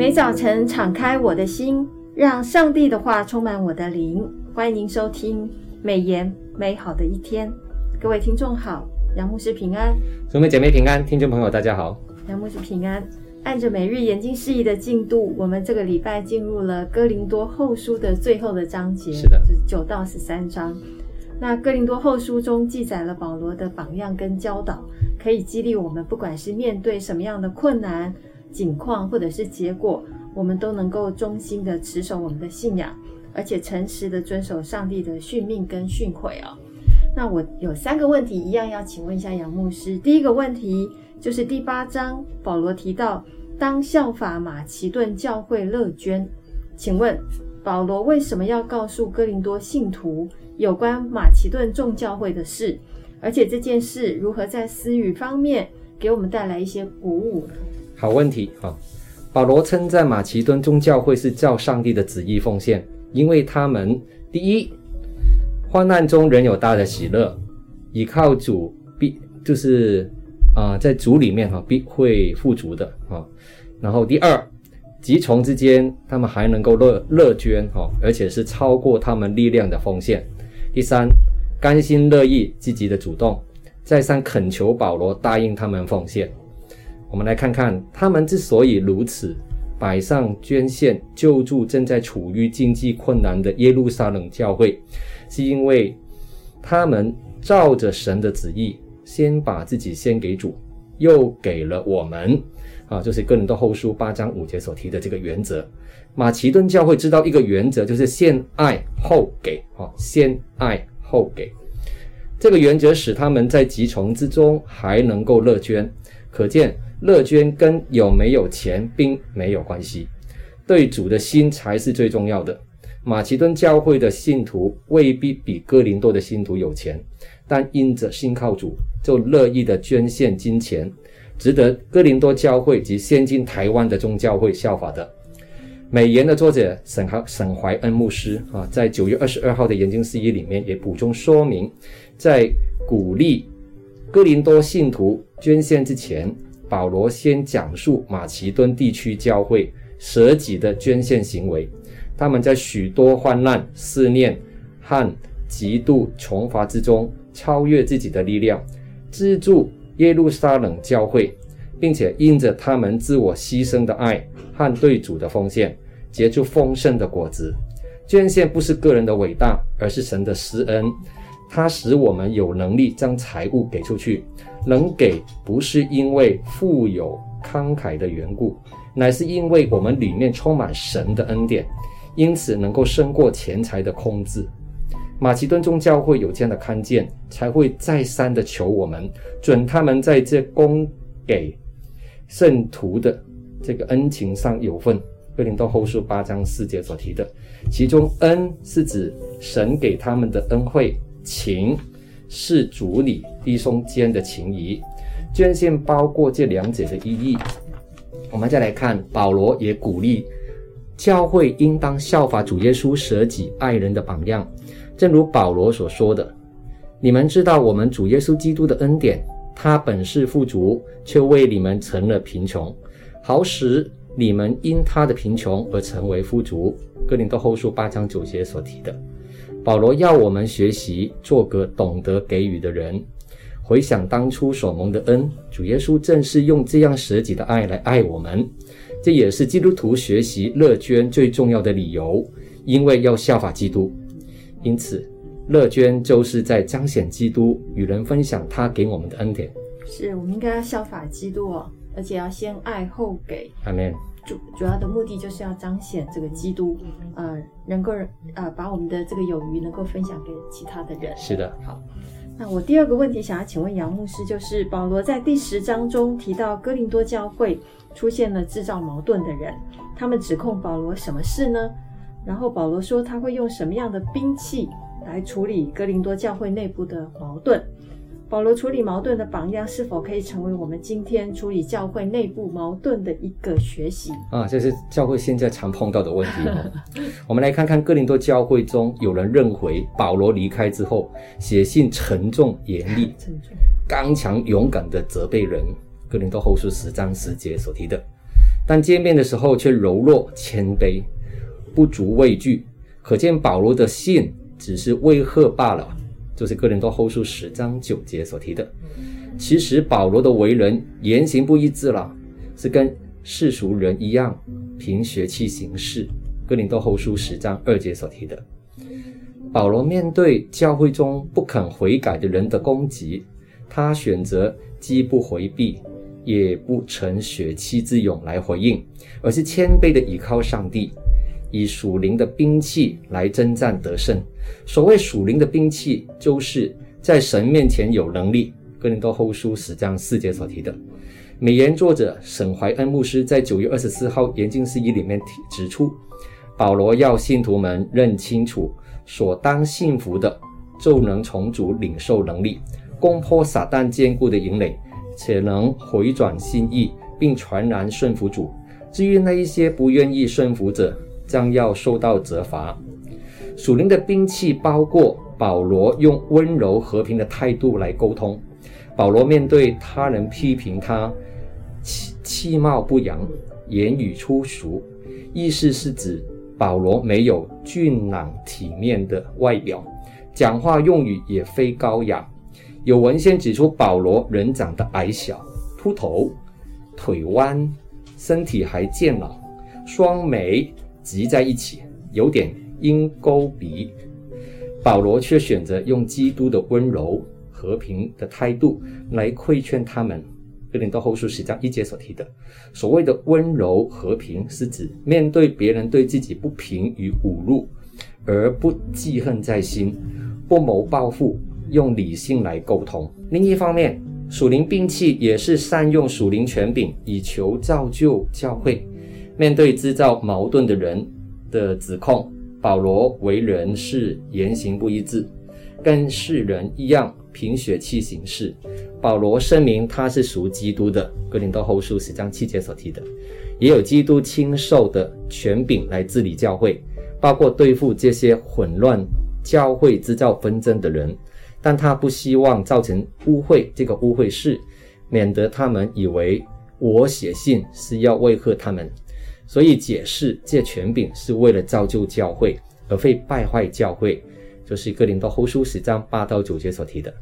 每早晨敞开我的心，让上帝的话充满我的灵。欢迎收听美言美好的一天，各位听众好，杨牧师平安，兄妹姐妹平安，听众朋友大家好，杨牧师平安。按着每日研经释义的进度，我们这个礼拜进入了哥林多后书的最后的章节，是的，就是九到十三章。那哥林多后书中记载了保罗的榜样跟教导，可以激励我们，不管是面对什么样的困难。景况或者是结果，我们都能够忠心的持守我们的信仰，而且诚实的遵守上帝的训命跟训诲哦。那我有三个问题，一样要请问一下杨牧师。第一个问题就是第八章保罗提到，当效法马其顿教会乐捐，请问保罗为什么要告诉哥林多信徒有关马其顿众教会的事？而且这件事如何在私语方面给我们带来一些鼓舞呢？好问题啊！保罗称赞马其顿众教会是照上帝的旨意奉献，因为他们第一，患难中仍有大的喜乐，倚靠主必就是啊、在主里面哈、必会富足的啊。然后第二，讥虫之间他们还能够乐乐捐哈、而且是超过他们力量的奉献。第三，甘心乐意积极的主动，再三恳求保罗答应他们奉献。我们来看看，他们之所以如此摆上捐献救助正在处于经济困难的耶路撒冷教会，是因为他们照着神的旨意，先把自己献给主，又给了我们。啊，就是哥林多后书八章五节所提的这个原则。马其顿教会知道一个原则，就是先爱后给。啊，先爱后给。这个原则使他们在讥虫之中还能够乐捐，可见。乐捐跟有没有钱并没有关系，对主的心才是最重要的。马其顿教会的信徒未必比哥林多的信徒有钱，但因着信靠主，就乐意的捐献金钱，值得哥林多教会及现今台湾的众教会效法的。美言的作者沈怀沈怀恩牧师啊，在九月二十二号的研究事宜里面也补充说明，在鼓励哥林多信徒捐献之前。保罗先讲述马其顿地区教会舍己的捐献行为，他们在许多患难、试炼和极度穷乏之中，超越自己的力量，资助耶路撒冷教会，并且因着他们自我牺牲的爱和对主的奉献，结出丰盛的果子。捐献不是个人的伟大，而是神的施恩。它使我们有能力将财物给出去，能给不是因为富有慷慨的缘故，乃是因为我们里面充满神的恩典，因此能够胜过钱财的控制。马其顿众教会有这样的看见，才会再三的求我们准他们在这供给圣徒的这个恩情上有份。哥林多后书八章四节所提的，其中恩是指神给他们的恩惠。情是主理弟兄间的情谊，捐献包括这两者的意义。我们再来看，保罗也鼓励教会应当效法主耶稣舍己爱人的榜样。正如保罗所说的：“你们知道我们主耶稣基督的恩典，他本是富足，却为你们成了贫穷，好使你们因他的贫穷而成为富足。”哥林多后书八章九节所提的。保罗要我们学习做个懂得给予的人，回想当初所蒙的恩，主耶稣正是用这样舍己的爱来爱我们，这也是基督徒学习乐捐最重要的理由，因为要效法基督。因此，乐捐就是在彰显基督，与人分享他给我们的恩典。是我们应该要效法基督哦，而且要先爱后给。阿门。主主要的目的就是要彰显这个基督，呃，能够呃把我们的这个有余能够分享给其他的人。是的，好。那我第二个问题想要请问杨牧师，就是保罗在第十章中提到哥林多教会出现了制造矛盾的人，他们指控保罗什么事呢？然后保罗说他会用什么样的兵器来处理哥林多教会内部的矛盾？保罗处理矛盾的榜样，是否可以成为我们今天处理教会内部矛盾的一个学习啊？这是教会现在常碰到的问题。我们来看看哥林多教会中，有人认为保罗离开之后，写信沉重严厉、刚强勇敢地责备人。哥林多后书十章十节所提的，但见面的时候却柔弱谦卑，不足畏惧。可见保罗的信只是威吓罢了，就是哥林多后书十章九节所提的。其实保罗的为人言行不一致了，是跟世俗人一样，凭血气行事。哥林多后书十章二节所提的。保罗面对教会中不肯悔改的人的攻击，他选择既不回避，也不逞血气之勇来回应，而是谦卑地倚靠上帝，以属灵的兵器来征战得胜。所谓属灵的兵器，就是在神面前有能力。哥林多后书十章四节所提的。美言作者沈怀恩牧师在九月二十四号研经释义里面提指出，保罗要信徒们认清楚。所当信服的，就能从主领受能力，攻破撒旦坚固的营垒，且能回转心意，并全然顺服主。至于那一些不愿意顺服者，将要受到责罚。属灵的兵器包括保罗用温柔和平的态度来沟通。保罗面对他人批评他其其貌不扬、言语粗俗，意思是指。保罗没有俊朗体面的外表，讲话用语也非高雅。有文献指出，保罗人长得矮小、秃头、腿弯，身体还健朗，双眉挤在一起，有点鹰钩鼻。保罗却选择用基督的温柔、和平的态度来规劝他们。哥林多后书十章一节所提的所谓的温柔和平，是指面对别人对自己不平与侮辱，而不记恨在心，不谋报复，用理性来沟通。另一方面，属灵兵器也是善用属灵权柄，以求造就教会。面对制造矛盾的人的指控，保罗为人是言行不一致，跟世人一样，凭血气行事。保罗声明他是属基督的，哥林多后书十章七节所提的，也有基督亲授的权柄来治理教会，包括对付这些混乱教会、制造纷争的人。但他不希望造成污秽，这个污秽是免得他们以为我写信是要威吓他们，所以解释借权柄是为了造就教会，而非败坏教会，就是哥林多后书十章八到九节所提的。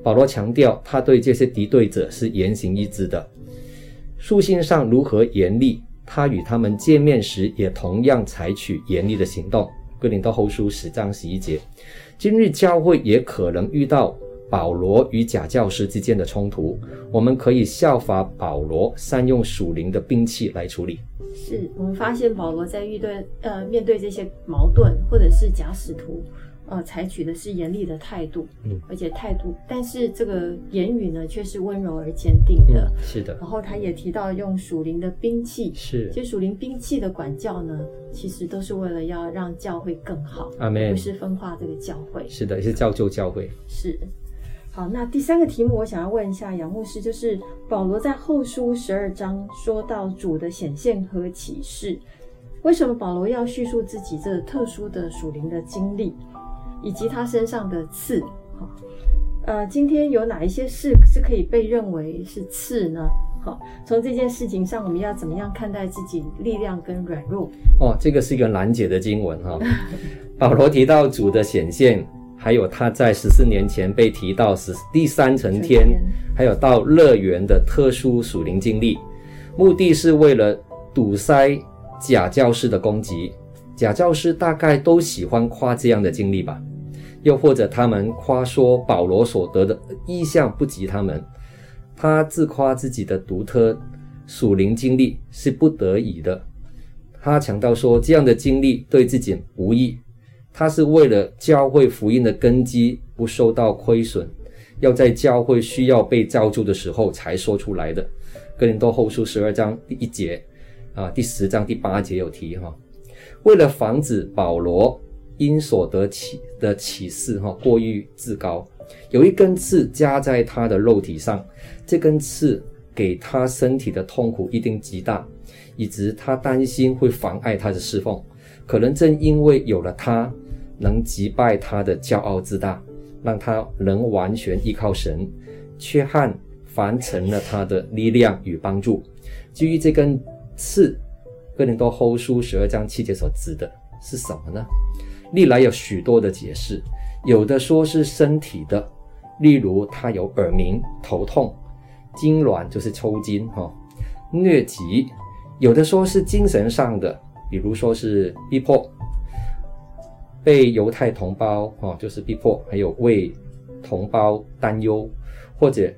保罗强调，他对这些敌对者是言行一致的。书信上如何严厉，他与他们见面时也同样采取严厉的行动。哥林多后书十章十一节。今日教会也可能遇到保罗与假教师之间的冲突，我们可以效法保罗，善用属灵的兵器来处理。是我们发现保罗在遇对呃面对这些矛盾或者是假使徒。呃，采取的是严厉的态度，嗯，而且态度，但是这个言语呢，却是温柔而坚定的，嗯，是的。然后他也提到用属灵的兵器，是，其实属灵兵器的管教呢，其实都是为了要让教会更好，阿门，不是分化这个教会，是的，也是造就教会，是。好，那第三个题目，我想要问一下杨牧师，就是保罗在后书十二章说到主的显现和启示，为什么保罗要叙述自己这特殊的属灵的经历？以及他身上的刺，好，呃，今天有哪一些事是可以被认为是刺呢？好，从这件事情上，我们要怎么样看待自己力量跟软弱？哦，这个是一个难解的经文哈、哦。保罗提到主的显现，还有他在十四年前被提到是第三层天，还有到乐园的特殊属灵经历，目的是为了堵塞假教师的攻击。假教师大概都喜欢夸这样的经历吧。又或者他们夸说保罗所得的意象不及他们，他自夸自己的独特属灵经历是不得已的。他强调说这样的经历对自己无益，他是为了教会福音的根基不受到亏损，要在教会需要被造就的时候才说出来的。哥林多后书十二章第一节啊，第十章第八节有提哈，为了防止保罗。因所得启的启示，哈，过于自高，有一根刺加在他的肉体上，这根刺给他身体的痛苦一定极大，以致他担心会妨碍他的侍奉。可能正因为有了他，能击败他的骄傲自大，让他能完全依靠神，缺憾反成了他的力量与帮助。基于这根刺，哥林多后书十二章七节所指的是什么呢？历来有许多的解释，有的说是身体的，例如他有耳鸣、头痛、痉挛，就是抽筋哈、疟疾；有的说是精神上的，比如说是逼迫，被犹太同胞啊、就是逼迫，还有为同胞担忧，或者。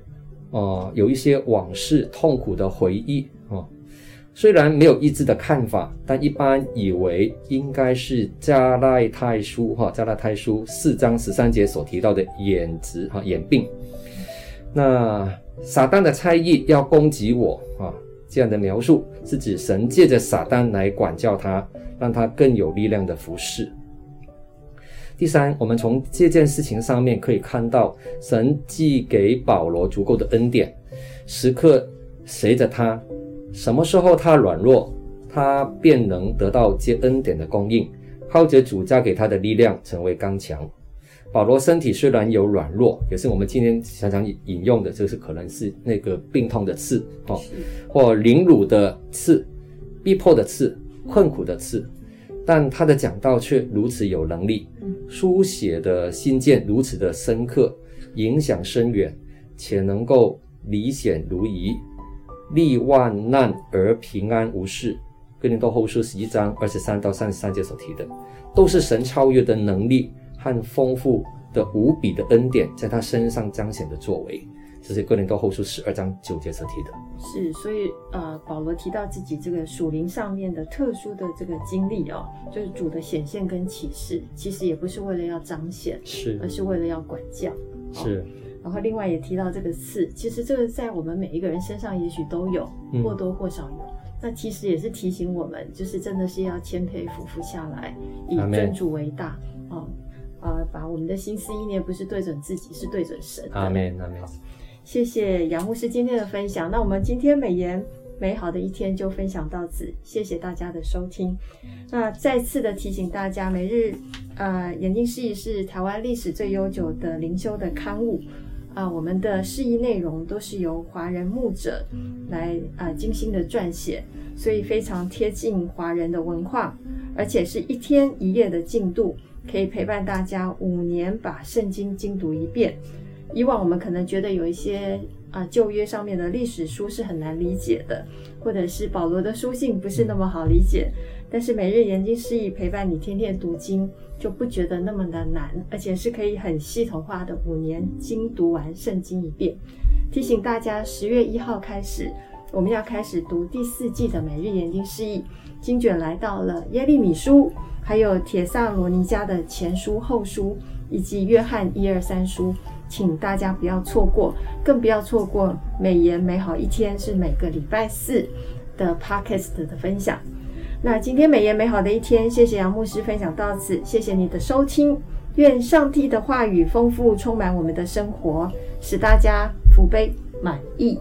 呃，有一些往事痛苦的回忆啊、虽然没有一致的看法，但一般以为应该是加拉太书哈，加拉太书四章十三节所提到的眼疾哈眼病。那撒旦的猜疑要攻击我啊，这样的描述是指神借着撒旦来管教他，让他更有力量的服侍。第三，我们从这件事情上面可以看到，神既给保罗足够的恩典，时刻随着他，什么时候他软弱，他便能得到接恩典的供应，靠着主加给他的力量成为刚强。保罗身体虽然有软弱，也是我们今天常常引用的，就是可能是那个病痛的刺，哦，或凌辱的刺，逼迫的刺，困苦的刺。但他的讲道却如此有能力，书写的信件如此的深刻，影响深远，且能够离险如夷，历万难而平安无事。哥林多后书十一章二十三到三十三节所提的，都是神超越的能力和丰富的无比的恩典在他身上彰显的作为。这是哥林多后书十二章九节所提的，是，所以呃，保罗提到自己这个属灵上面的特殊的这个经历哦，就是主的显现跟启示，其实也不是为了要彰显，是，而是为了要管教，是。哦、然后另外也提到这个刺，其实这个在我们每一个人身上也许都有，或多或少有。嗯、那其实也是提醒我们，就是真的是要谦卑俯伏下来，以尊主为大，啊把我们的心思意念不是对准自己，是对准神。阿门，阿门。谢谢杨牧师今天的分享。那我们今天美言美好的一天就分享到此，谢谢大家的收听。那再次的提醒大家，每日呃研经释义是台湾历史最悠久的灵修的刊物啊、呃，我们的释义内容都是由华人牧者来啊、呃、精心的撰写，所以非常贴近华人的文化，而且是一天一夜的进度，可以陪伴大家五年把圣经精读一遍。以往我们可能觉得有一些啊旧约上面的历史书是很难理解的，或者是保罗的书信不是那么好理解。但是每日研经释义陪伴你天天读经，就不觉得那么的难，而且是可以很系统化的五年精读完圣经一遍。提醒大家，十月一号开始，我们要开始读第四季的每日研经释义，经卷来到了耶利米书，还有帖撒罗尼迦的前书、后书，以及约翰一二三书。请大家不要错过，更不要错过美颜美好一天，是每个礼拜四的 Podcast 的分享。那今天美颜美好的一天，谢谢杨牧师分享到此，谢谢你的收听。愿上帝的话语丰富充满我们的生活，使大家福杯满溢。